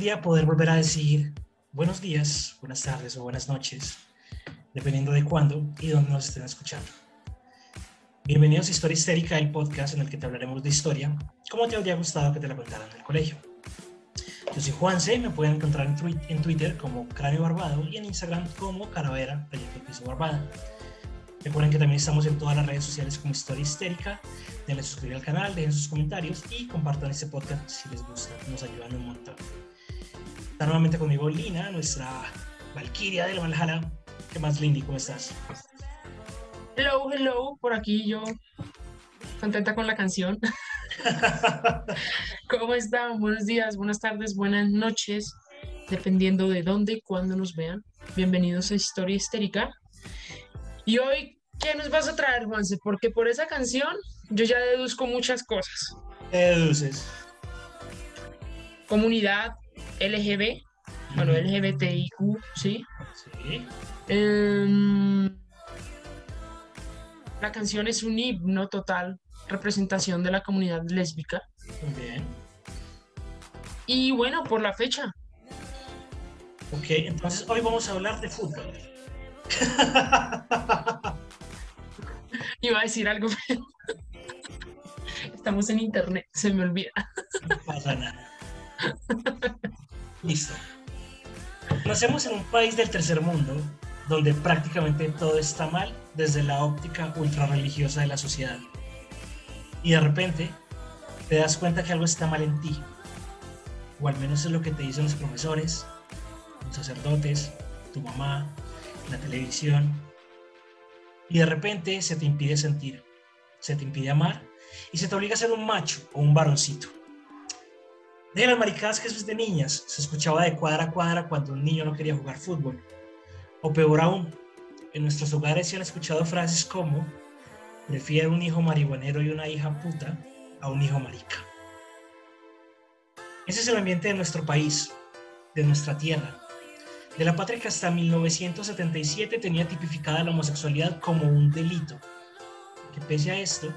Día poder volver a decir buenos días, buenas tardes o buenas noches, dependiendo de cuándo y dónde nos estén escuchando. Bienvenidos a Historia Histérica, el podcast en el que te hablaremos de historia, como te habría gustado que te la contaran en el colegio. Yo soy Juanse, me pueden encontrar en, Twitter como Cráneo Barbado y en Instagram como Caravera, Proyecto Piso Barbada. Recuerden que también estamos en todas las redes sociales como Historia Histérica. Denle suscribir al canal, dejen sus comentarios y compartan este podcast si les gusta. Nos ayudan un montón. Está nuevamente conmigo Lina, nuestra Valkyria del Valhalla. ¿Qué más, Lindy? ¿Cómo estás? Hello, hello. Por aquí yo contenta con la canción. ¿Cómo están? Buenos días, buenas tardes, buenas noches, dependiendo de dónde y cuándo nos vean. Bienvenidos a Historia Histérica. Y hoy, ¿qué nos vas a traer, Juanse? Porque por esa canción yo ya deduzco muchas cosas. ¿Qué deduces? Comunidad LGB, bueno, LGBTIQ, ¿sí? Sí. Em, la canción es un himno total, representación de la comunidad lésbica. Muy bien. Y bueno, por la fecha. Ok, entonces hoy vamos a hablar de fútbol. Iba a decir algo, estamos en internet, se me olvida. No pasa nada. Listo. Nacemos en un país del tercer mundo donde prácticamente todo está mal desde la óptica ultra religiosa de la sociedad. Y de repente te das cuenta que algo está mal en ti. O al menos es lo que te dicen los profesores, los sacerdotes, tu mamá, la televisión, y de repente se te impide sentir, se te impide amar y se te obliga a ser un macho o un varoncito. De las maricadas que es de niñas, se escuchaba de cuadra a cuadra cuando un niño no quería jugar fútbol. O peor aún, en nuestros hogares se han escuchado frases como, prefiero un hijo marihuanero y una hija puta a un hijo marica. Ese es el ambiente de nuestro país, de nuestra tierra, de la patria que hasta 1977 tenía tipificada la homosexualidad como un delito. Que pese a esto,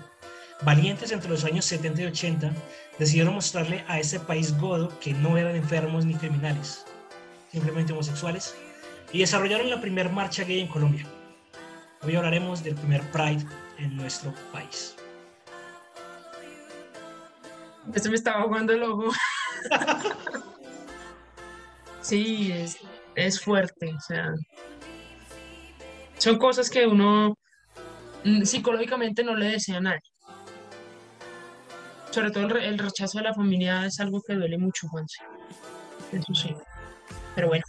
valientes entre los años 70 y 80 decidieron mostrarle a ese país godo que no eran enfermos ni criminales, simplemente homosexuales, y desarrollaron la primera marcha gay en Colombia. Hoy hablaremos del primer Pride en nuestro país. Esto me estaba jugando el ojo. sí, es, es fuerte, o sea, son cosas que uno mm, psicológicamente no le desea a nadie. Sobre todo el, rechazo de la familia es algo que duele mucho, Juanse. Eso sí. Pero bueno,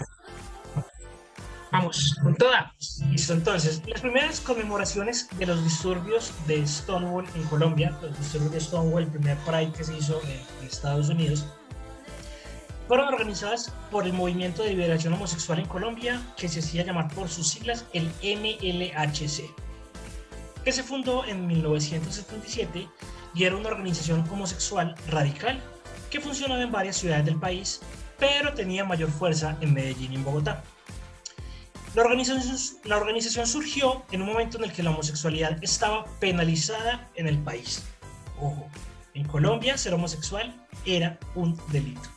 vamos, con toda. Listo, entonces, las primeras conmemoraciones de los disturbios de Stonewall en Colombia, los disturbios de Stonewall, el primer Pride que se hizo en Estados Unidos, fueron organizadas por el Movimiento de Liberación Homosexual en Colombia, que se hacía llamar por sus siglas el MLHC, que se fundó en 1977 y era una organización homosexual radical que funcionaba en varias ciudades del país, pero tenía mayor fuerza en Medellín y en Bogotá. La organización, la organización surgió en un momento en el que la homosexualidad estaba penalizada en el país. Ojo, en Colombia ser homosexual era un delito.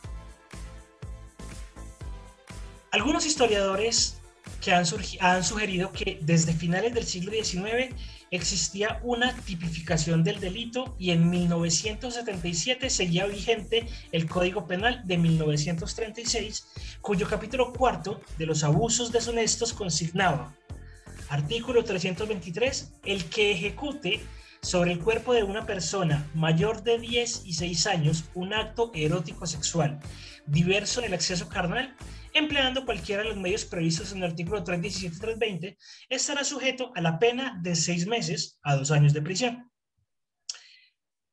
Algunos historiadores que han, han, sugerido que desde finales del siglo XIX existía una tipificación del delito y en 1977 seguía vigente el Código Penal de 1936, cuyo capítulo cuarto de los abusos deshonestos consignaba Artículo 323. El que ejecute sobre el cuerpo de una persona mayor de 10 y 6 años un acto erótico sexual diverso en el acceso carnal, empleando cualquiera de los medios previstos en el artículo 317 y 320, estará sujeto a la pena de 6 meses a 2 años de prisión.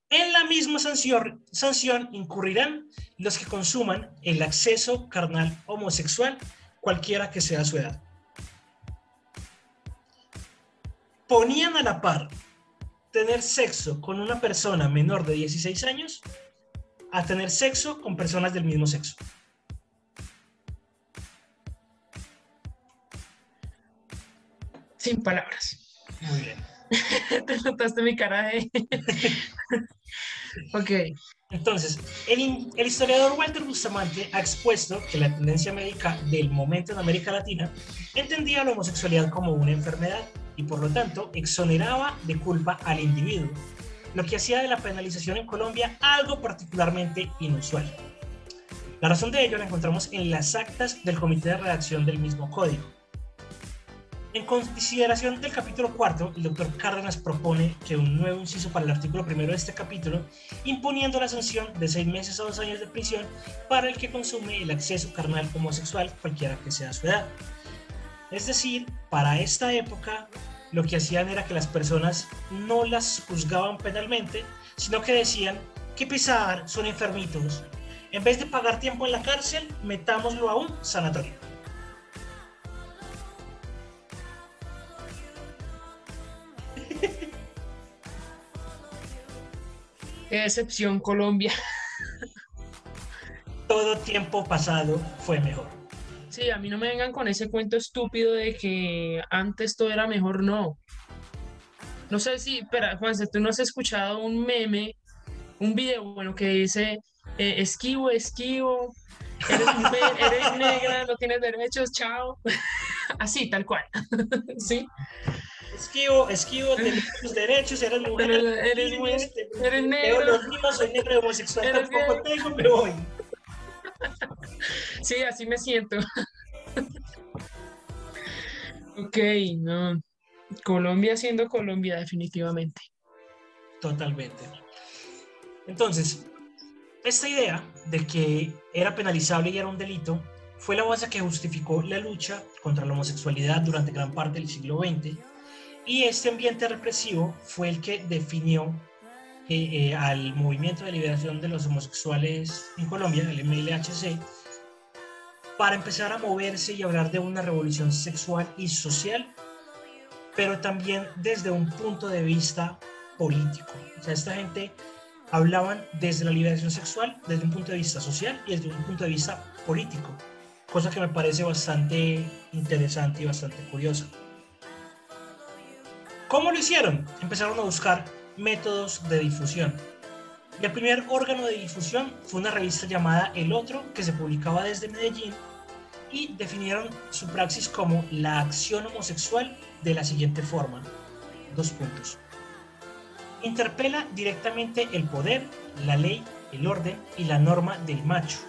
En la misma sanción, sanción incurrirán los que consuman el acceso carnal homosexual, cualquiera que sea su edad. Ponían a la par tener sexo con una persona menor de 16 años a tener sexo con personas del mismo sexo. Sin palabras. Muy bien. Te notaste mi cara de... ok. Entonces, el, el, historiador Walter Bustamante ha expuesto que la tendencia médica del momento en América Latina entendía la homosexualidad como una enfermedad y por lo tanto exoneraba de culpa al individuo, lo que hacía de la penalización en Colombia algo particularmente inusual. La razón de ello la encontramos en las actas del comité de redacción del mismo código. En consideración del capítulo cuarto, el doctor Cárdenas propone que un nuevo inciso para el artículo primero de este capítulo, imponiendo la sanción de seis meses a dos años de prisión para el que consume el acceso carnal homosexual, cualquiera que sea su edad. Es decir, para esta época, lo que hacían era que las personas no las juzgaban penalmente, sino que decían que pisar son enfermitos. En vez de pagar tiempo en la cárcel, metámoslo a un sanatorio. Qué decepción Colombia. Todo tiempo pasado fue mejor. Sí, a mí no me vengan con ese cuento estúpido de que antes todo era mejor, no. No sé si, espera, Juanse, tú no has escuchado un meme, un video, bueno, que dice, eh, esquivo, esquivo, eres mujer, eres negra, no tienes derechos, chao. Así, tal cual. ¿Sí? Esquivo, esquivo, tienes tus derechos, eres mujer, eres, eres, eres, eres negro. Los soy negro homosexual, Eres tampoco gay. tengo, me voy. Sí, así me siento. ok, no. Colombia siendo Colombia, definitivamente. Totalmente. Entonces, esta idea de que era penalizable y era un delito fue la base que justificó la lucha contra la homosexualidad durante gran parte del siglo XX y este ambiente represivo fue el que definió eh, eh, al movimiento de liberación de los homosexuales en Colombia, el MLHC, para empezar a moverse y hablar de una revolución sexual y social, pero también desde un punto de vista político. O sea, esta gente hablaban desde la liberación sexual, desde un punto de vista social y desde un punto de vista político, cosa que me parece bastante interesante y bastante curiosa. ¿Cómo lo hicieron? Empezaron a buscar métodos de difusión. Y el primer órgano de difusión fue una revista llamada El Otro, que se publicaba desde Medellín, y definieron su praxis como la acción homosexual de la siguiente forma. Dos puntos. Interpela directamente el poder, la ley, el orden y la norma del macho.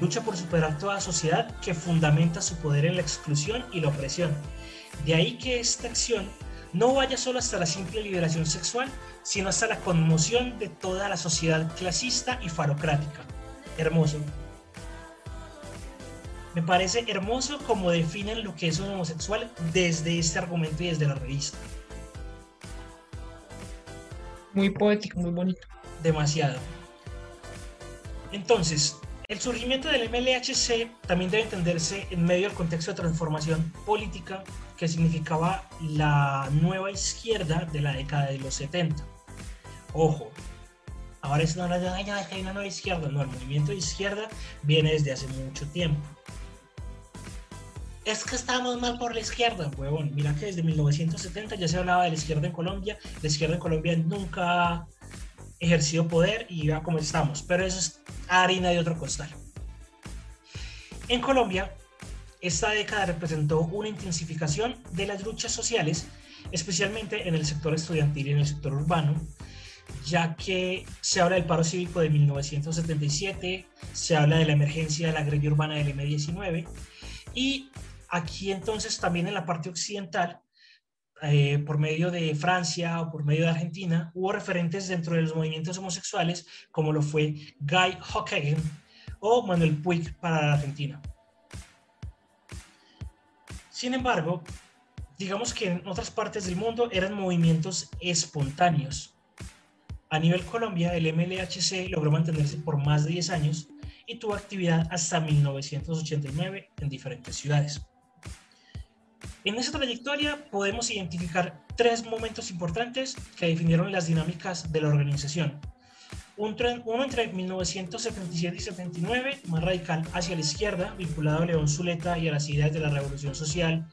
Lucha por superar toda sociedad que fundamenta su poder en la exclusión y la opresión. De ahí que esta acción no vaya solo hasta la simple liberación sexual, sino hasta la conmoción de toda la sociedad clasista y farocrática. Hermoso. Me parece hermoso como definen lo que es un homosexual desde este argumento y desde la revista. Muy poético, muy bonito. Demasiado. Entonces, el surgimiento del MLHC también debe entenderse en medio del contexto de transformación política que significaba la nueva izquierda de la década de los 70. Ojo, ahora es una, nueva izquierda, no, el movimiento de izquierda viene desde hace mucho tiempo. Es que estamos mal por la izquierda, huevón. Mira que desde 1970 ya se hablaba de la izquierda en Colombia. La izquierda en Colombia nunca ejercido poder y ya como estamos. Pero eso es harina de otro costal. En Colombia, esta década representó una intensificación de las luchas sociales, especialmente en el sector estudiantil y en el sector urbano, ya que se habla del paro cívico de 1977, se habla de la emergencia de la guerrilla urbana del M19, y aquí entonces también en la parte occidental eh, por medio de Francia o por medio de Argentina, hubo referentes dentro de los movimientos homosexuales, como lo fue Guy Hockenheim o Manuel Puig para Argentina. Sin embargo, digamos que en otras partes del mundo eran movimientos espontáneos. A nivel Colombia, el MLHC logró mantenerse por más de 10 años y tuvo actividad hasta 1989 en diferentes ciudades. En esa trayectoria podemos identificar tres momentos importantes que definieron las dinámicas de la organización. Uno entre 1977 y 79, más radical hacia la izquierda, vinculado a León Zuleta y a las ideas de la revolución social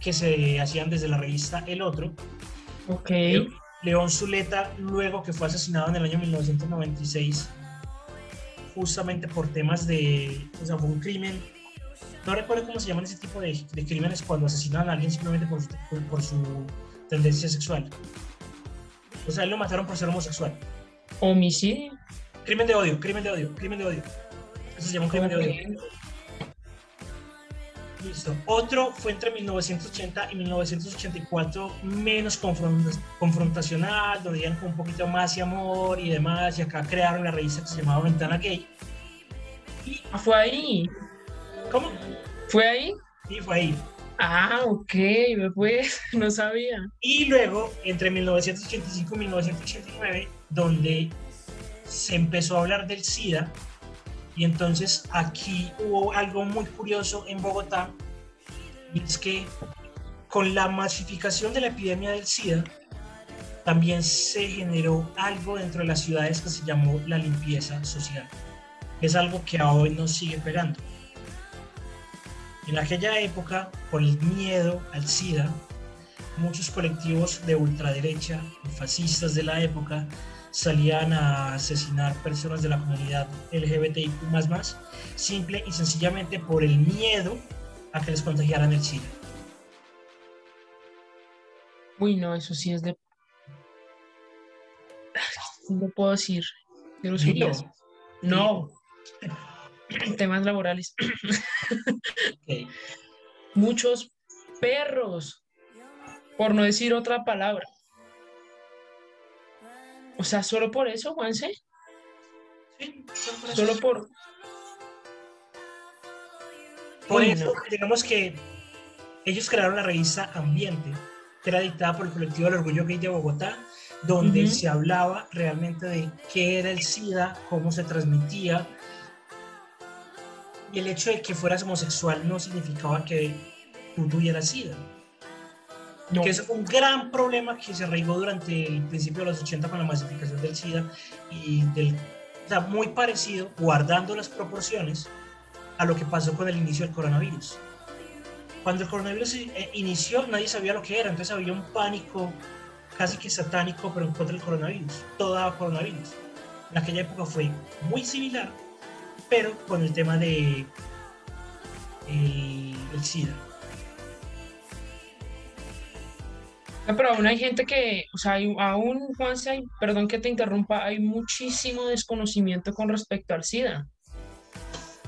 que se hacían desde la revista El Otro. Ok. León Zuleta, luego que fue asesinado en el año 1996, justamente por temas de, o sea, fue un crimen, no recuerdo cómo se llaman ese tipo de, de crímenes cuando asesinan a alguien simplemente por, por, por, su tendencia sexual. O sea, él lo mataron por ser homosexual. Homicidio. Crimen de odio, crimen de odio, crimen de odio. Eso se llama un crimen de odio. Listo. Otro fue entre 1980 y 1984, menos confrontacional, donde iban con un poquito más de amor y demás. Y acá crearon la revista que se llamaba Ventana Gay. Y, ¿Fue ahí? ¿Cómo? ¿Fue ahí? Sí, fue ahí. Ah, ok, pues no sabía. Y luego, entre 1985 y 1989, donde se empezó a hablar del SIDA, y entonces aquí hubo algo muy curioso en Bogotá, y es que con la masificación de la epidemia del SIDA, también se generó algo dentro de las ciudades que se llamó la limpieza social. Es algo que hoy nos sigue pegando. En aquella época, por el miedo al SIDA, muchos colectivos de ultraderecha y fascistas de la época salían a asesinar personas de la comunidad LGBTIQ simple y sencillamente por el miedo a que les contagiaran el SIDA. Uy, no, eso sí es de... No puedo decir. No. Temas laborales. Muchos perros, por no decir otra palabra. O sea, solo por eso, Juanse. Sí, solo por. Por eso, digamos que ellos crearon la revista Ambiente, que era dictada por el colectivo del Orgullo Gay de Bogotá, donde se hablaba realmente de qué era el SIDA, cómo se transmitía. Y el hecho de que fueras homosexual no significaba que tú tuvieras SIDA. Que eso fue un gran problema que se arraigó durante el principio de los 80 con la masificación del SIDA y del, o sea, muy parecido, guardando las proporciones a lo que pasó con el inicio del coronavirus. Cuando el coronavirus eh, inició, nadie sabía lo que era, entonces había un pánico casi que satánico, pero en contra del coronavirus. Todo daba coronavirus. En aquella época fue muy similar, pero con el tema de el, SIDA. pero aún hay gente que, o sea, hay, aún, Juanse, perdón que te interrumpa, hay muchísimo desconocimiento con respecto al SIDA.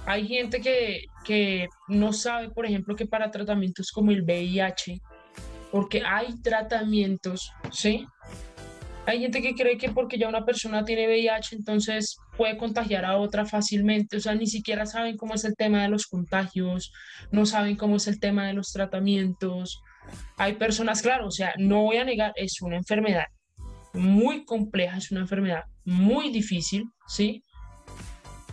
Hay gente que, que no sabe, por ejemplo, que para tratamientos como el VIH, porque hay tratamientos, ¿sí? Hay gente que cree que porque ya una persona tiene VIH, entonces puede contagiar a otra fácilmente. O sea, ni siquiera saben cómo es el tema de los contagios, no saben cómo es el tema de los tratamientos. Hay personas, claro, o sea, no voy a negar, es una enfermedad muy compleja, es una enfermedad muy difícil, ¿sí?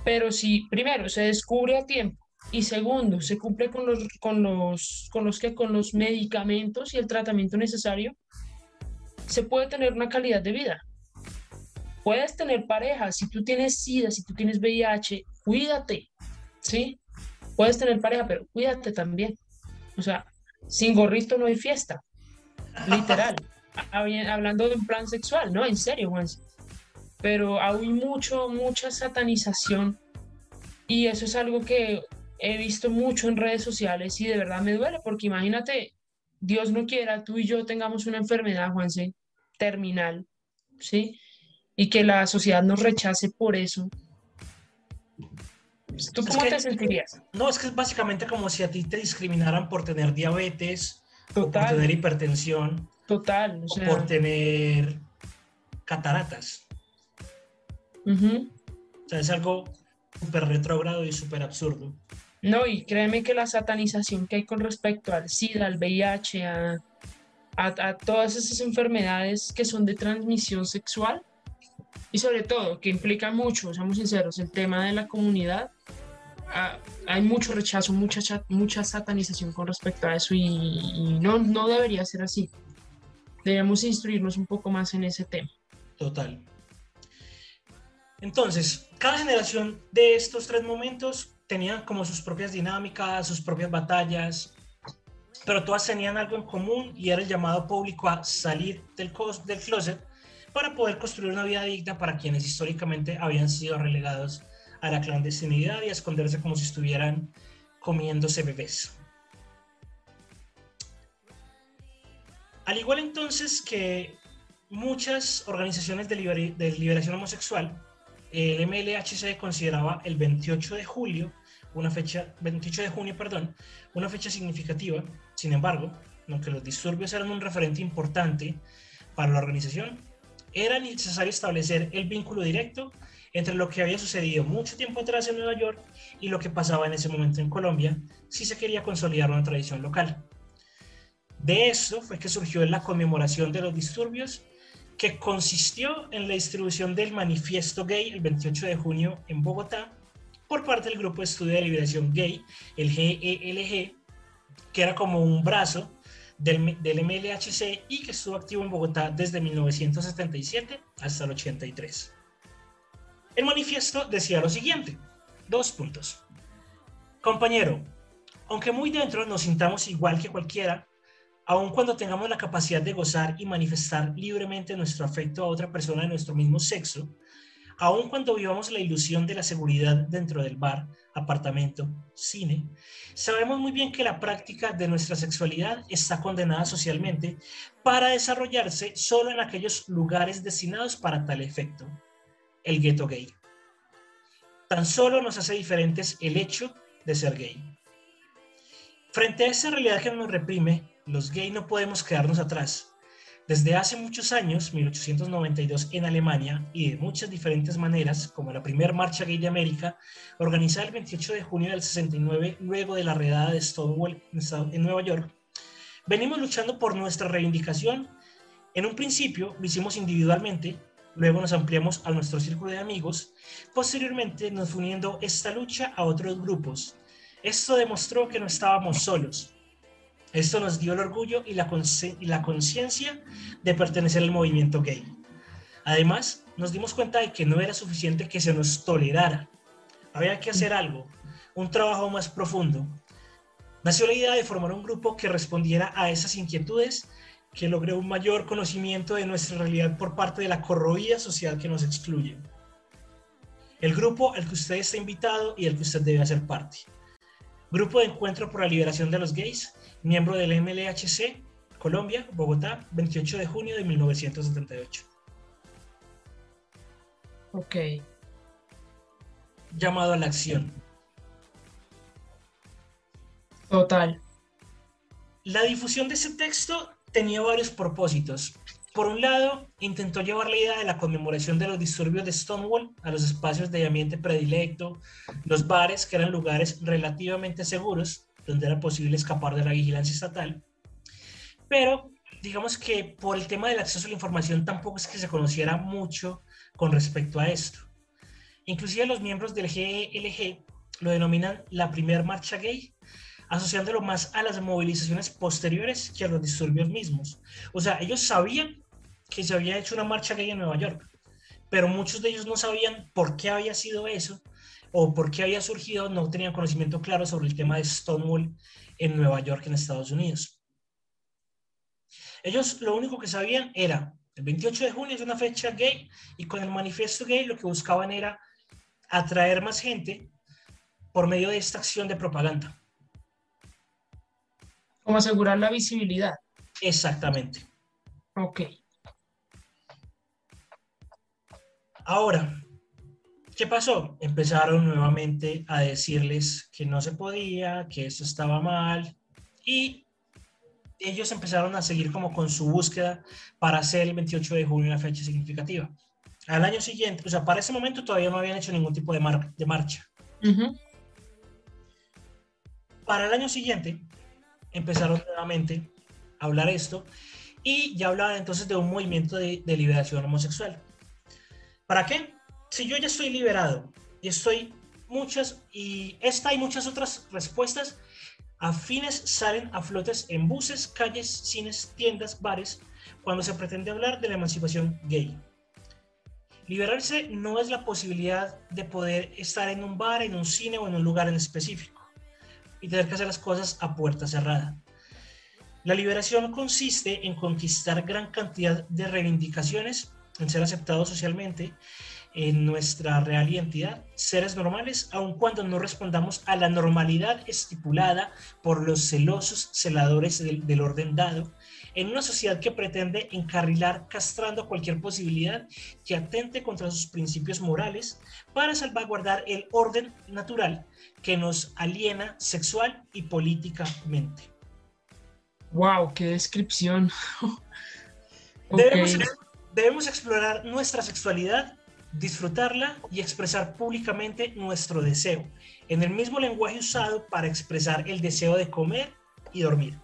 Pero si primero se descubre a tiempo y segundo se cumple con los, con los, con los, que, con los medicamentos y el tratamiento necesario, se puede tener una calidad de vida. Puedes tener pareja, si tú tienes SIDA, si tú tienes VIH, cuídate, ¿sí? Puedes tener pareja, pero cuídate también. O sea, sin gorrito no hay fiesta, literal. Hablando de un plan sexual, ¿no? En serio, Juan. Pero hay mucho, mucha satanización y eso es algo que he visto mucho en redes sociales y de verdad me duele porque imagínate, Dios no quiera, tú y yo tengamos una enfermedad, Juanse, terminal, ¿sí? Y que la sociedad nos rechace por eso. ¿Tú cómo te sentirías? No, es que es básicamente como si a ti te discriminaran por tener diabetes o por tener hipertensión. Total. O, por tener cataratas. O sea, es algo súper retrógrado y súper absurdo. No, y créeme que la satanización que hay con respecto al SIDA, al VIH, a, a, todas esas enfermedades que son de transmisión sexual, y sobre todo que implica mucho, seamos sinceros, el tema de la comunidad, ah, hay mucho rechazo, mucha, mucha satanización con respecto a eso y, no, no debería ser así. Debemos instruirnos un poco más en ese tema. Total. Entonces, cada generación de estos tres momentos tenía como sus propias dinámicas, sus propias batallas, pero todas tenían algo en común y era el llamado público a salir del, del closet para poder construir una vida digna para quienes históricamente habían sido relegados a la clandestinidad y a esconderse como si estuvieran comiéndose bebés. Al igual entonces que muchas organizaciones de, de liberación homosexual, el MLHC consideraba el 28 de julio, una fecha, 28 de junio, perdón, una fecha significativa. Sin embargo, aunque los disturbios eran un referente importante para la organización, era necesario establecer el vínculo directo entre lo que había sucedido mucho tiempo atrás en Nueva York y lo que pasaba en ese momento en Colombia, si se quería consolidar una tradición local. De eso fue que surgió la conmemoración de los disturbios que consistió en la distribución del manifiesto gay el 28 de junio en Bogotá por parte del Grupo de Estudio de Liberación Gay, el GELG, que era como un brazo del, del, MLHC y que estuvo activo en Bogotá desde 1977 hasta el 83. El manifiesto decía lo siguiente, dos puntos. Compañero, aunque muy dentro nos sintamos igual que cualquiera, aun cuando tengamos la capacidad de gozar y manifestar libremente nuestro afecto a otra persona de nuestro mismo sexo, aun cuando vivamos la ilusión de la seguridad dentro del bar, apartamento, cine, sabemos muy bien que la práctica de nuestra sexualidad está condenada socialmente para desarrollarse solo en aquellos lugares destinados para tal efecto, el gueto gay. Tan solo nos hace diferentes el hecho de ser gay. Frente a esa realidad que nos reprime, los gays no podemos quedarnos atrás. Desde hace muchos años, 1892 en Alemania, y de muchas diferentes maneras, como la primera marcha gay de América, organizada el 28 de junio del 69, luego de la redada de Stonewall en Nueva York, venimos luchando por nuestra reivindicación. En un principio lo hicimos individualmente, luego nos ampliamos a nuestro círculo de amigos, posteriormente nos uniendo esta lucha a otros grupos. Esto demostró que no estábamos solos, esto nos dio el orgullo y la, conciencia de pertenecer al movimiento gay. Además, nos dimos cuenta de que no era suficiente que se nos tolerara. Había que hacer algo, un trabajo más profundo. Nació la idea de formar un grupo que respondiera a esas inquietudes, que logre un mayor conocimiento de nuestra realidad por parte de la corroída sociedad que nos excluye. El grupo al que usted está invitado y al que usted debe hacer parte. Grupo de Encuentro por la Liberación de los Gays, miembro del MLHC, Colombia, Bogotá, 28 de junio de 1978. Ok. Llamado a la acción. Total. La difusión de ese texto tenía varios propósitos. Por un lado, intentó llevar la idea de la conmemoración de los disturbios de Stonewall a los espacios de ambiente predilecto, los bares, que eran lugares relativamente seguros, donde era posible escapar de la vigilancia estatal. Pero digamos que por el tema del acceso a la información tampoco es que se conociera mucho con respecto a esto. Inclusive los miembros del GLG lo denominan la primera marcha gay, asociándolo más a las movilizaciones posteriores que a los disturbios mismos. O sea, ellos sabían que se había hecho una marcha gay en Nueva York, pero muchos de ellos no sabían por qué había sido eso o por qué había surgido, no tenían conocimiento claro sobre el tema de Stonewall en Nueva York, en Estados Unidos. Ellos lo único que sabían era, el 28 de junio es una fecha gay y con el manifiesto gay lo que buscaban era atraer más gente por medio de esta acción de propaganda. Como asegurar la visibilidad. Exactamente. Ok. Ahora, ¿qué pasó? Empezaron nuevamente a decirles que no se podía, que esto estaba mal y ellos empezaron a seguir como con su búsqueda para hacer el 28 de junio una fecha significativa. Al año siguiente, o sea, para ese momento todavía no habían hecho ningún tipo de, de marcha. Para el año siguiente empezaron nuevamente a hablar esto y ya hablaban entonces de un movimiento de, de liberación homosexual. ¿Para qué? Si yo ya estoy liberado y estoy muchas, y esta y muchas otras respuestas afines salen a flotes en buses, calles, cines, tiendas, bares, cuando se pretende hablar de la emancipación gay. Liberarse no es la posibilidad de poder estar en un bar, en un cine o en un lugar en específico y tener que hacer las cosas a puerta cerrada. La liberación consiste en conquistar gran cantidad de reivindicaciones, en ser aceptado socialmente en nuestra real identidad, seres normales, aun cuando no respondamos a la normalidad estipulada por los celosos celadores del, del, orden dado, en una sociedad que pretende encarrilar castrando cualquier posibilidad que atente contra sus principios morales para salvaguardar el orden natural que nos aliena sexual y políticamente. ¡Wow! ¡Qué descripción! debemos, debemos explorar nuestra sexualidad disfrutarla y expresar públicamente nuestro deseo, en el mismo lenguaje usado para expresar el deseo de comer y dormir.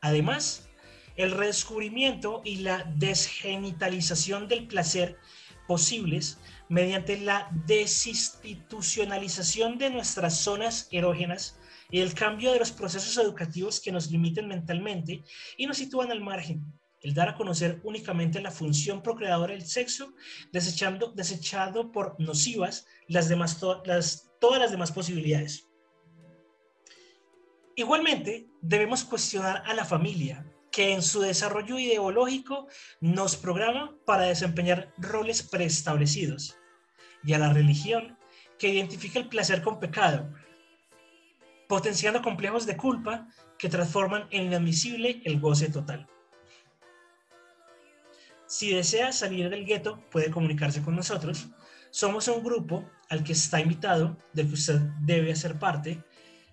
Además, el redescubrimiento y la desgenitalización del placer posibles mediante la desinstitucionalización de nuestras zonas erógenas y el cambio de los procesos educativos que nos limiten mentalmente y nos sitúan al margen el dar a conocer únicamente la función procreadora del sexo, desechando, desechado por nocivas las demás, todas las demás posibilidades. Igualmente, debemos cuestionar a la familia, que en su desarrollo ideológico nos programa para desempeñar roles preestablecidos, y a la religión, que identifica el placer con pecado, potenciando complejos de culpa que transforman en inadmisible el goce total. Si desea salir del gueto, puede comunicarse con nosotros. Somos un grupo al que está invitado, del que usted debe hacer parte.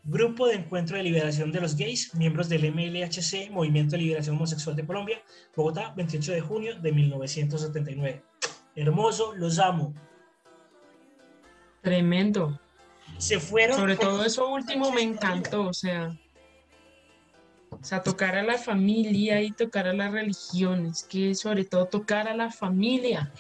Grupo de Encuentro de Liberación de los Gays, miembros del MLHC, Movimiento de Liberación Homosexual de Colombia, Bogotá, 28 de junio de 1979. Hermoso, los amo. Tremendo. Se fueron. Sobre todo eso último me encantó, o sea. O sea, tocar a la familia y tocar a las religiones, que sobre todo tocar a la familia.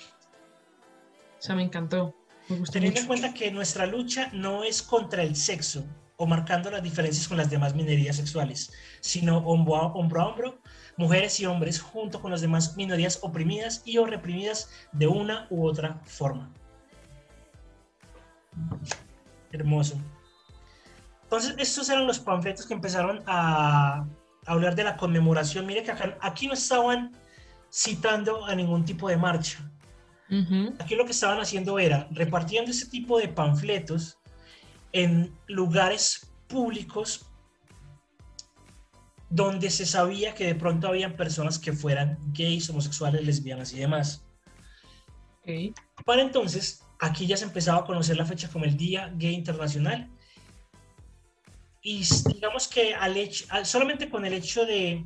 O sea, me encantó. Me Teniendo en cuenta que nuestra lucha no es contra el sexo o marcando las diferencias con las demás minorías sexuales, sino hombro a hombro, a hombro mujeres y hombres junto con las demás minorías oprimidas y o reprimidas de una u otra forma. Hermoso. Entonces, estos eran los panfletos que empezaron a hablar de la conmemoración. Mire que aquí no estaban citando a ningún tipo de marcha. Aquí lo que estaban haciendo era repartiendo ese tipo de panfletos en lugares públicos donde se sabía que de pronto habían personas que fueran gays, homosexuales, lesbianas y demás. Para entonces, aquí ya se empezaba a conocer la fecha como el Día Gay Internacional y digamos que al hecho, solamente con el hecho de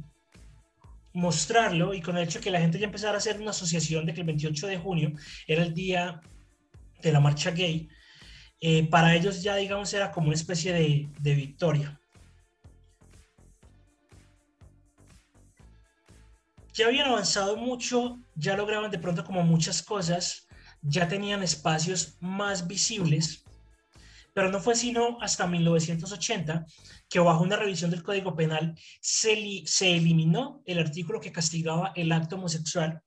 mostrarlo y con el hecho de que la gente ya empezara a hacer una asociación de que el 28 de junio era el día de la marcha gay, eh, para ellos ya digamos era como una especie de, de victoria. Ya habían avanzado mucho, ya lograban de pronto como muchas cosas, ya tenían espacios más visibles pero no fue sino hasta 1980 que bajo una revisión del Código Penal se, se eliminó el artículo que castigaba el acto homosexual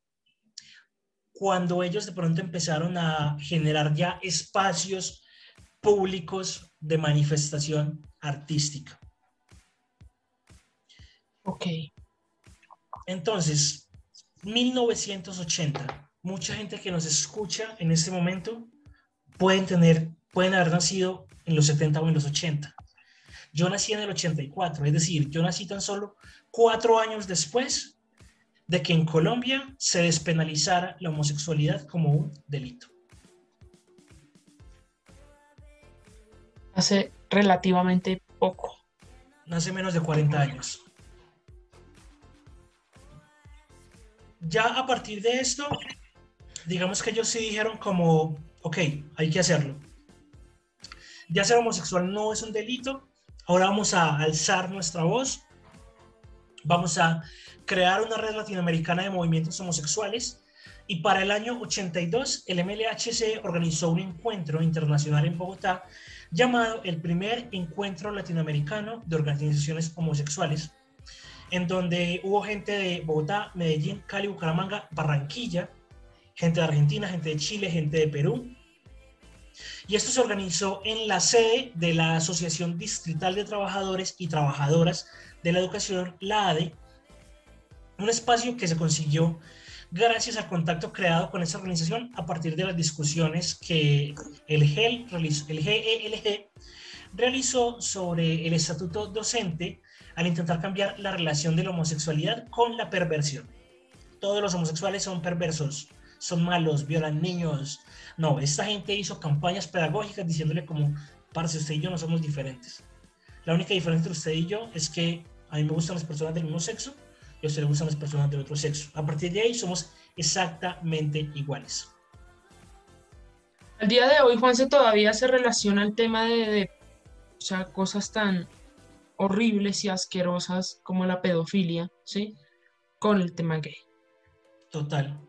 cuando ellos de pronto empezaron a generar ya espacios públicos de manifestación artística. Ok. Entonces, 1980, mucha gente que nos escucha en este momento pueden tener pueden haber nacido en los 70 o en los 80. Yo nací en el 84, es decir, yo nací tan solo cuatro años después de que en Colombia se despenalizara la homosexualidad como un delito. Hace relativamente poco. Hace menos de 40 años. ya a partir de esto, digamos que ellos sí dijeron como, ok, hay que hacerlo. Ya ser homosexual no es un delito, ahora vamos a alzar nuestra voz, vamos a crear una red latinoamericana de movimientos homosexuales y para el año 82 el MLHC organizó un encuentro internacional en Bogotá llamado el primer encuentro latinoamericano de organizaciones homosexuales, en donde hubo gente de Bogotá, Medellín, Cali, Bucaramanga, Barranquilla, gente de Argentina, gente de Chile, gente de Perú. Y esto se organizó en la sede de la Asociación Distrital de Trabajadores y Trabajadoras de la Educación, la ADE, un espacio que se consiguió gracias al contacto creado con esta organización a partir de las discusiones que el, GEL, el GELG realizó sobre el estatuto docente al intentar cambiar la relación de la homosexualidad con la perversión. Todos los homosexuales son perversos, son malos, violan niños. No, esta gente hizo campañas pedagógicas diciéndole como, parce, usted y yo no somos diferentes. La única diferencia entre usted y yo es que a mí me gustan las personas del mismo sexo y a usted le gustan las personas del otro sexo. A partir de ahí somos exactamente iguales. Al día de hoy, Juanse, todavía se relaciona el tema de, o sea, cosas tan horribles y asquerosas como la pedofilia, ¿sí? Con el tema gay. Total.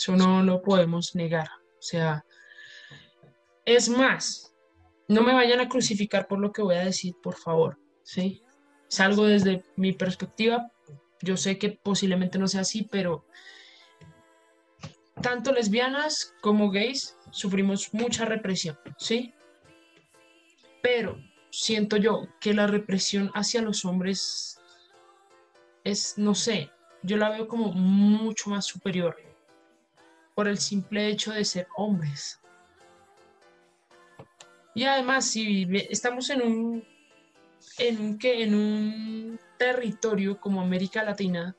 Eso no lo podemos negar. O sea, es más, no me vayan a crucificar por lo que voy a decir, por favor, ¿sí? Salgo desde mi perspectiva. Yo sé que posiblemente no sea así, pero tanto lesbianas como gays sufrimos mucha represión, ¿sí? Pero siento yo que la represión hacia los hombres es, no sé, yo la veo como mucho más superior por el simple hecho de ser hombres. Y además, si estamos en un, en un, en un territorio como América Latina,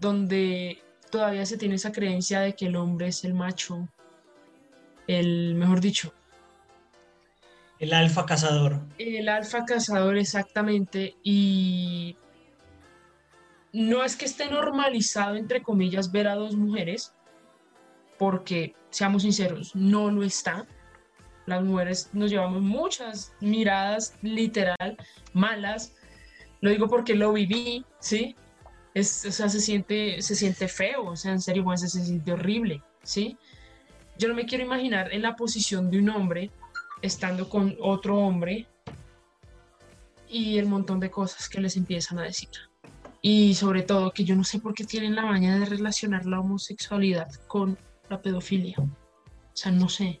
donde todavía se tiene esa creencia de que el hombre es el macho, el, mejor dicho, el alfa cazador. El alfa cazador, exactamente. Y no es que esté normalizado, entre comillas, ver a dos mujeres, porque, seamos sinceros, no lo está. Las mujeres nos llevamos muchas miradas literal malas. Lo digo porque lo viví, ¿sí? Es, o sea, se siente, se siente feo, o sea, en serio, pues, se siente horrible, ¿sí? Yo no me quiero imaginar en la posición de un hombre estando con otro hombre y el montón de cosas que les empiezan a decir. Y sobre todo que yo no sé por qué tienen la maña de relacionar la homosexualidad con la pedofilia. O sea, no sé.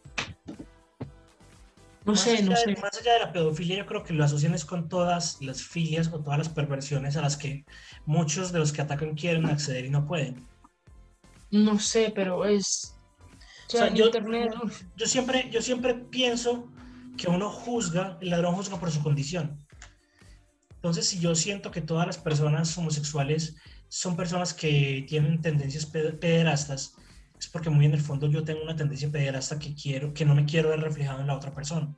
No sé, no sé. Más allá de la pedofilia, yo creo que lo asocian es con todas las filias o todas las perversiones a las que muchos de los que atacan quieren acceder y no pueden. No sé, pero es, yo, yo, siempre, yo siempre pienso que uno juzga, el ladrón juzga por su condición. Entonces, si yo siento que todas las personas homosexuales son personas que tienen tendencias pederastas, es porque muy en el fondo yo tengo una tendencia pederasta que quiero, que no me quiero ver reflejado en la otra persona.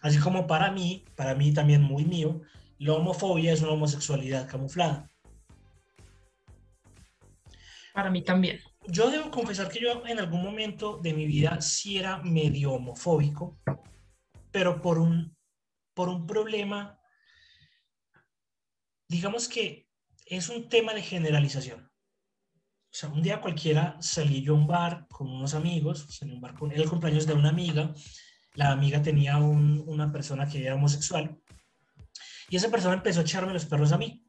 Así como para mí, para mí también muy mío, la homofobia es una homosexualidad camuflada. Para mí también yo debo confesar que yo en algún momento de mi vida sí era medio homofóbico, pero por un, por un problema, digamos que es un tema de generalización. O sea, un día cualquiera salí yo a un bar con unos amigos, salí a un bar con el cumpleaños de una amiga, la amiga tenía una persona que era homosexual, y esa persona empezó a echarme los perros a mí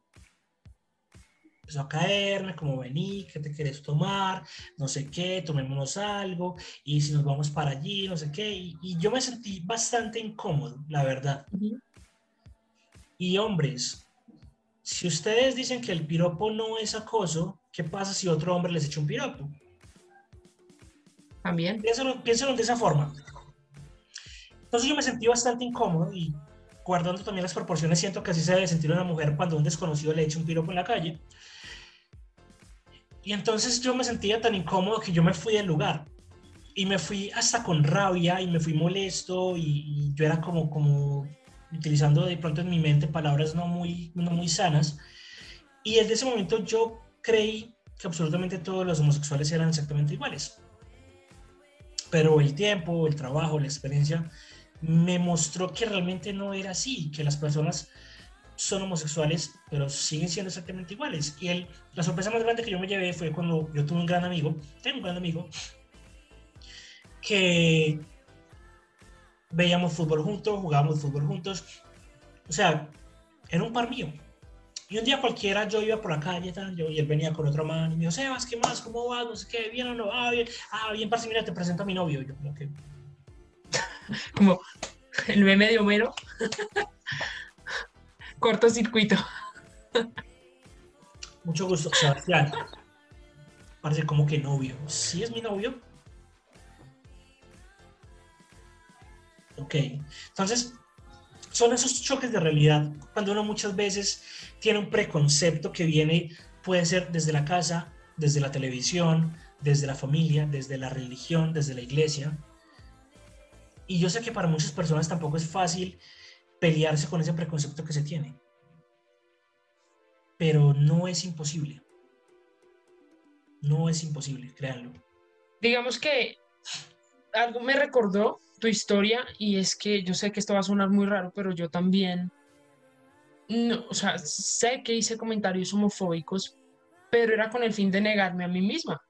empezó a caerme, como vení, ¿qué te quieres tomar? No sé qué, tomémonos algo, y si nos vamos para allí, no sé qué, y, yo me sentí bastante incómodo, la verdad. Y hombres, si ustedes dicen que el piropo no es acoso, ¿qué pasa si otro hombre les echa un piropo? También. Piénsalo, piénsalo de esa forma. Entonces yo me sentí bastante incómodo y guardando también las proporciones, siento que así se debe sentir una mujer cuando un desconocido le echa un piropo en la calle. Y entonces yo me sentía tan incómodo que yo me fui del lugar. Y me fui hasta con rabia y me fui molesto y, yo era como, como utilizando de pronto en mi mente palabras no muy, no muy sanas. Y desde ese momento yo creí que absolutamente todos los homosexuales eran exactamente iguales. Pero el tiempo, el trabajo, la experiencia me mostró que realmente no era así, que las personas son homosexuales, pero siguen siendo exactamente iguales. Y el, la sorpresa más grande que yo me llevé fue cuando yo tuve un gran amigo, tengo un gran amigo, que veíamos fútbol juntos, jugábamos fútbol juntos. O sea, era un par mío. Y un día cualquiera yo iba por la calle yo, y él venía con otro man y me dijo, Sebas, ¿qué más? ¿Cómo vas? No sé qué, ¿bien o no? Ah, bien. Ah, bien, parce, mira, te presento a mi novio. Yo como que... como el meme de Homero. Cortocircuito. Mucho gusto, Sebastián. Parece como que novio. ¿Sí es mi novio? Ok. Entonces, son esos choques de realidad cuando uno muchas veces tiene un preconcepto que viene, puede ser desde la casa, desde la televisión, desde la familia, desde la religión, desde la iglesia. Y yo sé que para muchas personas tampoco es fácil pelearse con ese preconcepto que se tiene. Pero no es imposible. No es imposible, créanlo. Digamos que algo me recordó tu historia y es que yo sé que esto va a sonar muy raro, pero yo también, no, o sea, sé que hice comentarios homofóbicos, pero era con el fin de negarme a mí misma.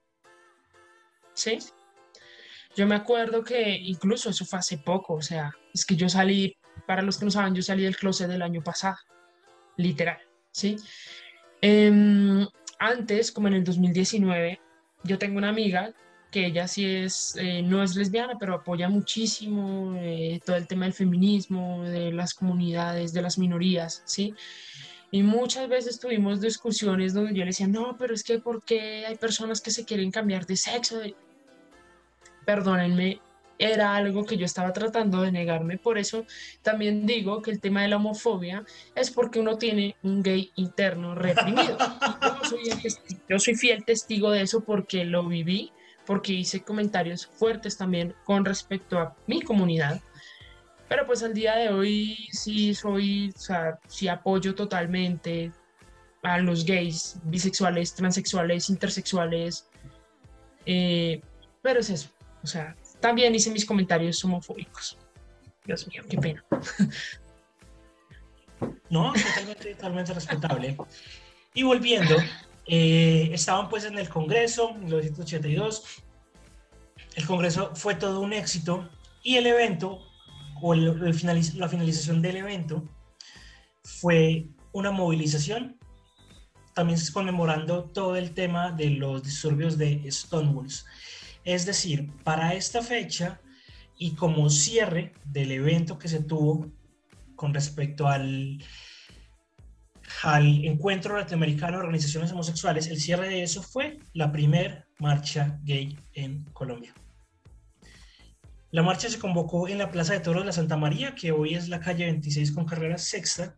¿Sí? Yo me acuerdo que incluso eso fue hace poco, o sea, es que yo salí, para los que no saben, yo salí del closet del año pasado, literal, ¿sí? Em, antes, como en el 2019, yo tengo una amiga que ella sí es, eh, no es lesbiana, pero apoya muchísimo eh, todo el tema del feminismo, de las comunidades, de las minorías, ¿sí? Y muchas veces tuvimos discusiones donde yo le decía, no, pero es que ¿por qué hay personas que se quieren cambiar de sexo? Perdónenme, era algo que yo estaba tratando de negarme. Por eso también digo que el tema de la homofobia es porque uno tiene un gay interno reprimido. Yo soy, yo soy fiel testigo de eso porque lo viví porque hice comentarios fuertes también con respecto a mi comunidad. Pero pues al día de hoy sí soy, o sea, sí apoyo totalmente a los gays, bisexuales, transexuales, intersexuales. Eh, pero es eso, o sea, también hice mis comentarios homofóbicos. Dios mío, qué pena. No, totalmente, totalmente respetable. Y volviendo, eh, estaban pues en el Congreso en 1982. El Congreso fue todo un éxito y el evento, o la finalización del evento, fue una movilización, también conmemorando todo el tema de los disturbios de Stonewall. Es decir, para esta fecha y como cierre del evento que se tuvo con respecto al al encuentro latinoamericano de organizaciones homosexuales, el cierre de eso fue la primera marcha gay en Colombia. La marcha se convocó en la Plaza de Toros de la Santa María, que hoy es la calle 26 con carrera sexta,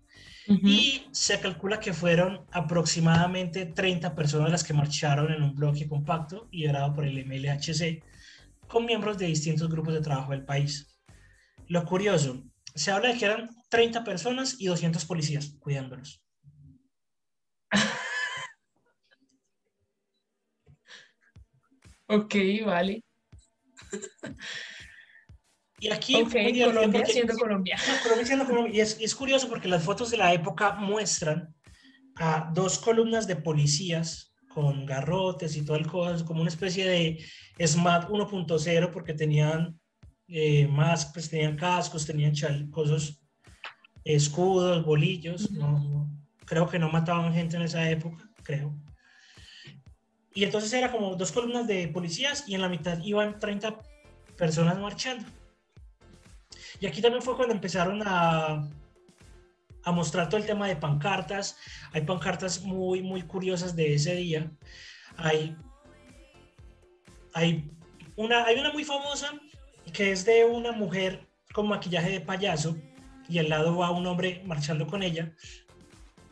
y se calcula que fueron aproximadamente 30 personas las que marcharon en un bloque compacto liderado por el MLHC, con miembros de distintos grupos de trabajo del país. Lo curioso, se habla de que eran 30 personas y 200 policías cuidándolos. Ok, vale. Y aquí, Colombia siendo Colombia. Y es, curioso porque las fotos de la época muestran a dos columnas de policías con garrotes y todo el cosas, como una especie de SMAT 1.0 porque tenían eh, más, pues tenían cascos, tenían cosas, escudos, bolillos, no, creo que no mataban gente en esa época, creo. Y entonces era como dos columnas de policías y en la mitad iban 30 personas marchando. Y aquí también fue cuando empezaron a, a mostrar todo el tema de pancartas. Hay pancartas muy, muy curiosas de ese día. Hay, hay, una, hay una muy famosa que es de una mujer con maquillaje de payaso y al lado va un hombre marchando con ella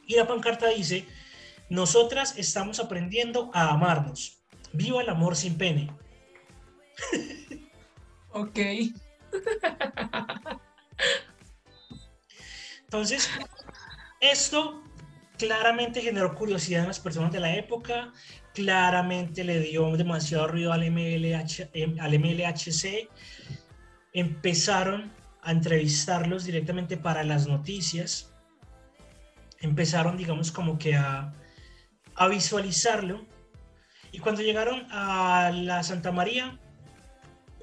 y la pancarta dice, nosotras estamos aprendiendo a amarnos. Viva el amor sin pene. ok. Entonces, esto claramente generó curiosidad en las personas de la época, claramente le dio demasiado ruido al, MLH, al MLHC, empezaron a entrevistarlos directamente para las noticias, empezaron, digamos, como que a, a visualizarlo, y cuando llegaron a la Santa María,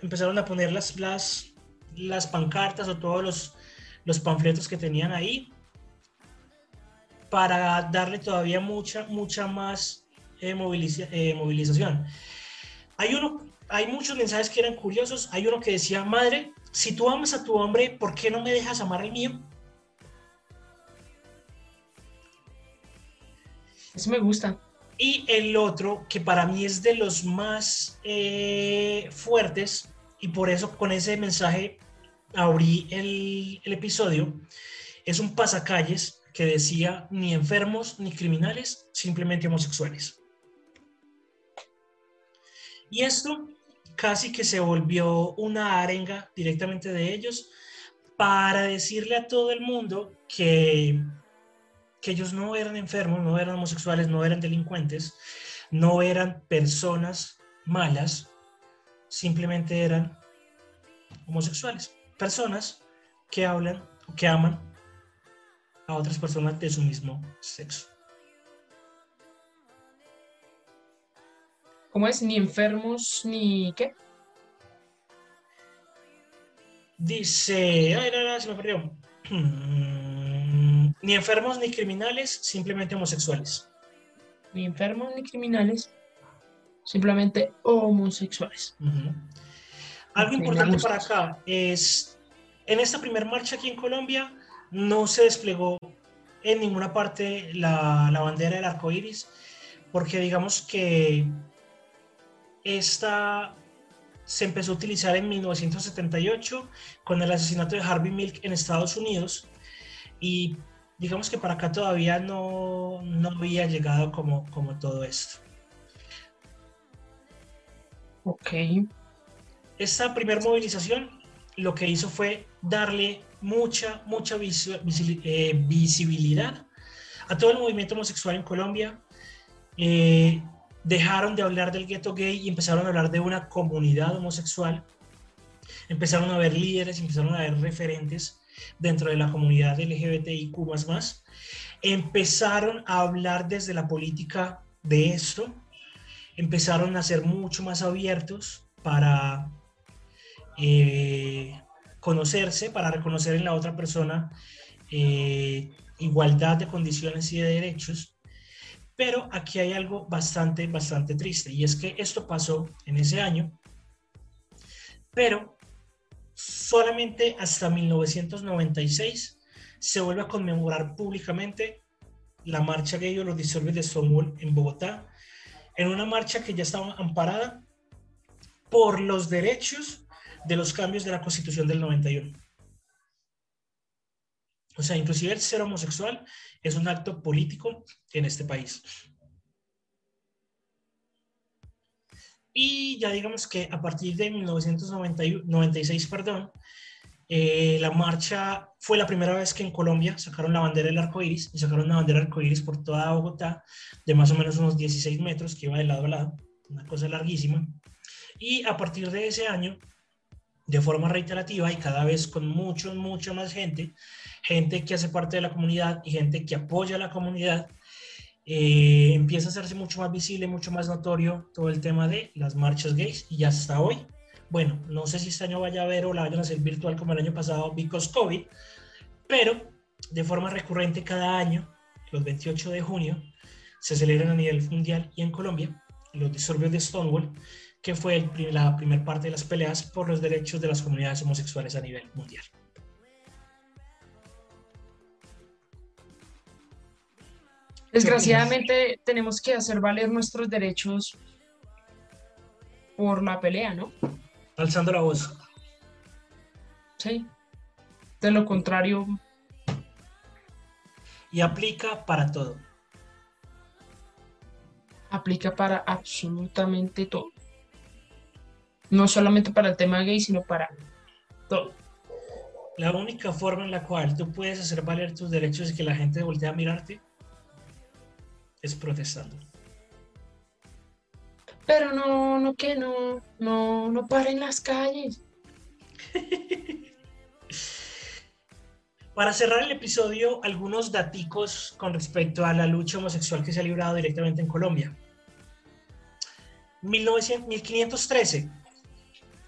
empezaron a poner las, las, las pancartas o todos los, los panfletos que tenían ahí, para darle todavía mucha, mucha más eh, eh, movilización. Hay, uno, hay muchos mensajes que eran curiosos. Hay uno que decía, madre, si tú amas a tu hombre, ¿por qué no me dejas amar al mío? Eso me gusta. Y el otro, que para mí es de los más eh, fuertes, y por eso con ese mensaje abrí el, el episodio, es un pasacalles que decía ni enfermos ni criminales, simplemente homosexuales. Y esto casi que se volvió una arenga directamente de ellos para decirle a todo el mundo que, que ellos no eran enfermos, no eran homosexuales, no eran delincuentes, no eran personas malas, simplemente eran homosexuales, personas que hablan, que aman a otras personas de su mismo sexo. ¿Cómo es? Ni enfermos, ni qué? Dice, ay, no, no, se me perdió. ni enfermos ni criminales, simplemente homosexuales. Ni enfermos ni criminales, simplemente homosexuales. Algo importante para acá es, en esta primera marcha aquí en Colombia, no se desplegó en ninguna parte la, bandera del arco iris, porque digamos que esta se empezó a utilizar en 1978 con el asesinato de Harvey Milk en Estados Unidos y digamos que para acá todavía no, no había llegado como, como todo esto. Ok. Esta primera movilización lo que hizo fue darle mucha, mucha eh, visibilidad a todo el movimiento homosexual en Colombia. Eh, dejaron de hablar del gueto gay y empezaron a hablar de una comunidad homosexual. Empezaron a ver líderes, empezaron a ver referentes dentro de la comunidad LGBTIQ más. Empezaron a hablar desde la política de esto. Empezaron a ser mucho más abiertos para eh, conocerse, para reconocer en la otra persona eh, igualdad de condiciones y de derechos. Pero aquí hay algo bastante, bastante triste y es que esto pasó en ese año, pero solamente hasta 1996 se vuelve a conmemorar públicamente la marcha gay o los disturbios de Stonewall en Bogotá, en una marcha que ya estaba amparada por los derechos de los cambios de la Constitución del 91. O sea, inclusive el ser homosexual es un acto político en este país. Y ya digamos que a partir de 1996, perdón, eh, la marcha fue la primera vez que en Colombia sacaron la bandera del arco iris y sacaron una bandera arco iris por toda Bogotá de más o menos unos 16 metros que iba de lado a lado, una cosa larguísima. Y a partir de ese año de forma reiterativa y cada vez con mucho, mucho más gente, gente que hace parte de la comunidad y gente que apoya a la comunidad, eh, empieza a hacerse mucho más visible, mucho más notorio todo el tema de las marchas gays y hasta hoy, bueno, no sé si este año vaya a haber o la vayan a hacer virtual como el año pasado, because COVID, pero de forma recurrente cada año, los 28 de junio, se celebran a nivel mundial y en Colombia los disturbios de Stonewall, que fue la primera parte de las peleas por los derechos de las comunidades homosexuales a nivel mundial. Desgraciadamente tenemos que hacer valer nuestros derechos por la pelea, ¿no? Alzando la voz. Sí. De lo contrario. Y aplica para todo. Aplica para absolutamente todo. No solamente para el tema gay, sino para todo. La única forma en la cual tú puedes hacer valer tus derechos y que la gente voltee a mirarte es protestando. Pero no, no que no, no, no paren las calles. Para cerrar el episodio, algunos daticos con respecto a la lucha homosexual que se ha librado directamente en Colombia. 1513,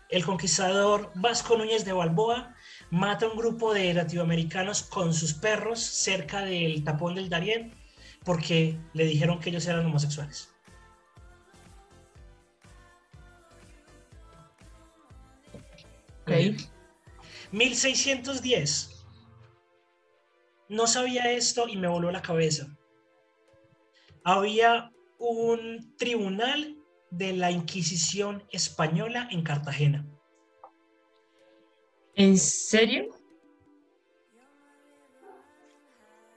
el conquistador Vasco Núñez de Balboa mata a un grupo de latinoamericanos con sus perros cerca del tapón del Darién porque le dijeron que ellos eran homosexuales. Ok. 1610. No sabía esto y me voló la cabeza. Había un tribunal de la Inquisición española en Cartagena. ¿En serio?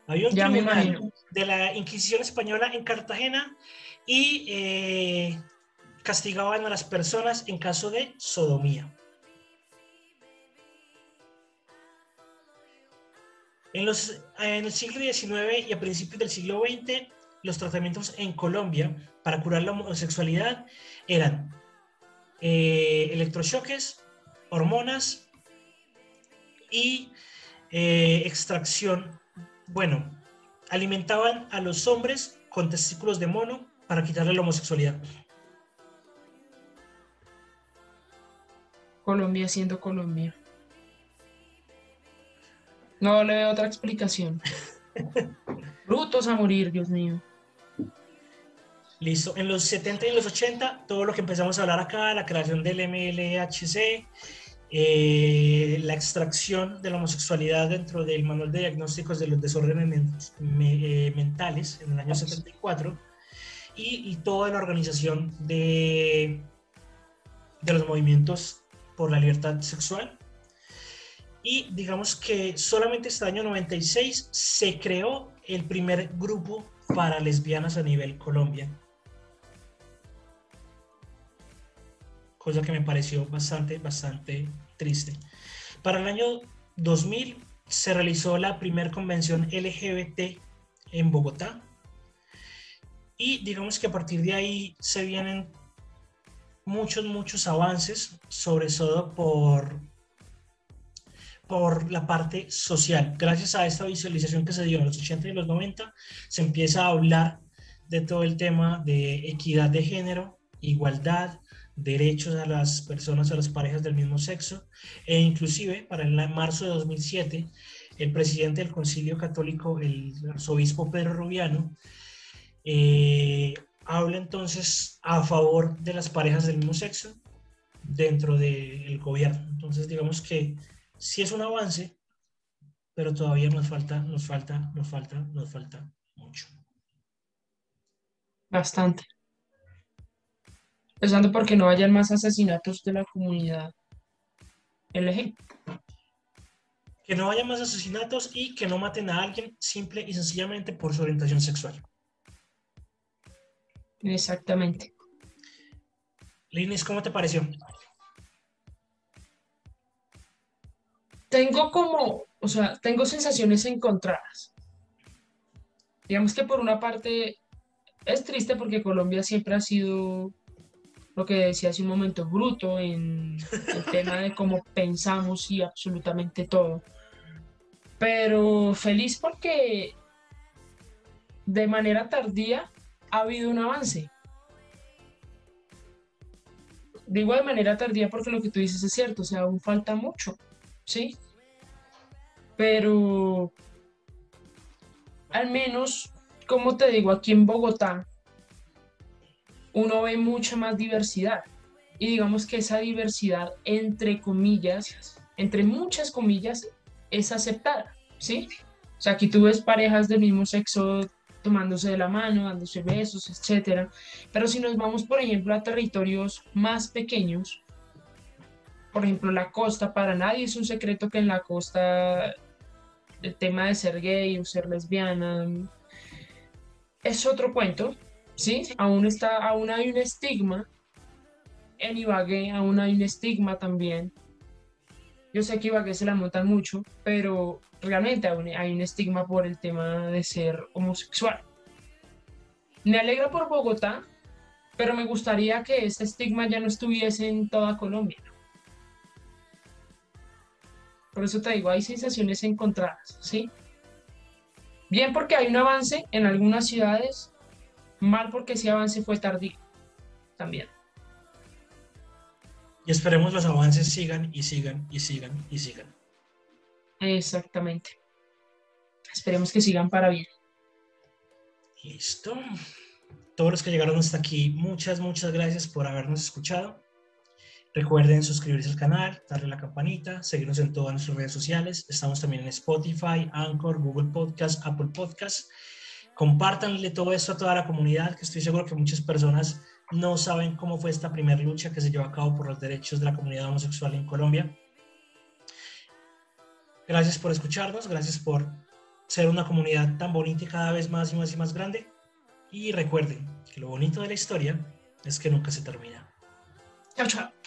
Había un Ya me tribunal imagino. De la Inquisición española en Cartagena y eh, castigaban a las personas en caso de sodomía. En, los, en el siglo XIX y a principios del siglo XX, los tratamientos en Colombia para curar la homosexualidad eran eh, electrochoques, hormonas y eh, extracción. Bueno, alimentaban a los hombres con testículos de mono para quitarle la homosexualidad. Colombia siendo Colombia. No le veo otra explicación. Brutos a morir, Dios mío. Listo. En los 70 y en los 80, todo lo que empezamos a hablar acá, la creación del MLHC, eh, la extracción de la homosexualidad dentro del manual de diagnósticos de los desórdenes me- eh, mentales en el año 74 y, y toda la organización de, de los movimientos por la libertad sexual. Y digamos que solamente este año 96 se creó el primer grupo para lesbianas a nivel Colombia. Cosa que me pareció bastante, bastante triste. Para el año 2000 se realizó la primera convención LGBT en Bogotá. Y digamos que a partir de ahí se vienen muchos, muchos avances, sobre todo por, por la parte social. Gracias a esta visualización que se dio en los 80 y los 90, se empieza a hablar de todo el tema de equidad de género, igualdad, derechos a las personas, a las parejas del mismo sexo, e inclusive para el marzo de 2007, el presidente del Concilio Católico, el arzobispo Pedro Rubiano, eh, habla entonces a favor de las parejas del mismo sexo dentro del gobierno. Entonces, digamos que sí es un avance, pero todavía nos falta, nos falta, nos falta, nos falta mucho. Bastante. Empezando porque no hayan más asesinatos de la comunidad LG. Que no haya más asesinatos y que no maten a alguien simple y sencillamente por su orientación sexual. Exactamente. Linis, ¿cómo te pareció? Tengo como, o sea, tengo sensaciones encontradas. Digamos que por una parte es triste porque Colombia siempre ha sido lo que decía hace un momento, bruto en el tema de cómo pensamos y absolutamente todo. Pero feliz porque de manera tardía ha habido un avance. Digo de manera tardía porque lo que tú dices es cierto, o sea, aún falta mucho, ¿sí? Pero al menos, como te digo, aquí en Bogotá, uno ve mucha más diversidad. Y digamos que esa diversidad, entre comillas, entre muchas comillas, es aceptada, ¿sí? O sea, aquí tú ves parejas del mismo sexo tomándose de la mano, dándose besos, etcétera. Pero si nos vamos, por ejemplo, a territorios más pequeños, por ejemplo, la costa, para nadie es un secreto que en la costa el tema de ser gay o ser lesbiana es otro cuento, ¿sí? Aún, está, aún hay un estigma. En Ibagué aún hay un estigma también. Yo sé que Ibagué se la montan mucho, pero realmente aún hay un estigma por el tema de ser homosexual. Me alegra por Bogotá, pero me gustaría que este estigma ya no estuviese en toda Colombia. Por eso te digo, hay sensaciones encontradas, ¿sí? Bien porque hay un avance en algunas ciudades, mal porque ese avance fue tardío también. Y esperemos los avances sigan y sigan y sigan y sigan. Exactamente. Esperemos que sigan para bien. Listo. Todos los que llegaron hasta aquí, muchas, muchas gracias por habernos escuchado. Recuerden suscribirse al canal, darle a la campanita, seguirnos en todas nuestras redes sociales. Estamos también en Spotify, Anchor, Google Podcast, Apple Podcast. Compártanle todo esto a toda la comunidad, que estoy seguro que muchas personas no saben cómo fue esta primera lucha que se llevó a cabo por los derechos de la comunidad homosexual en Colombia. Gracias por escucharnos, gracias por ser una comunidad tan bonita y cada vez más y más y más grande. Y recuerden que lo bonito de la historia es que nunca se termina. Chao, chao.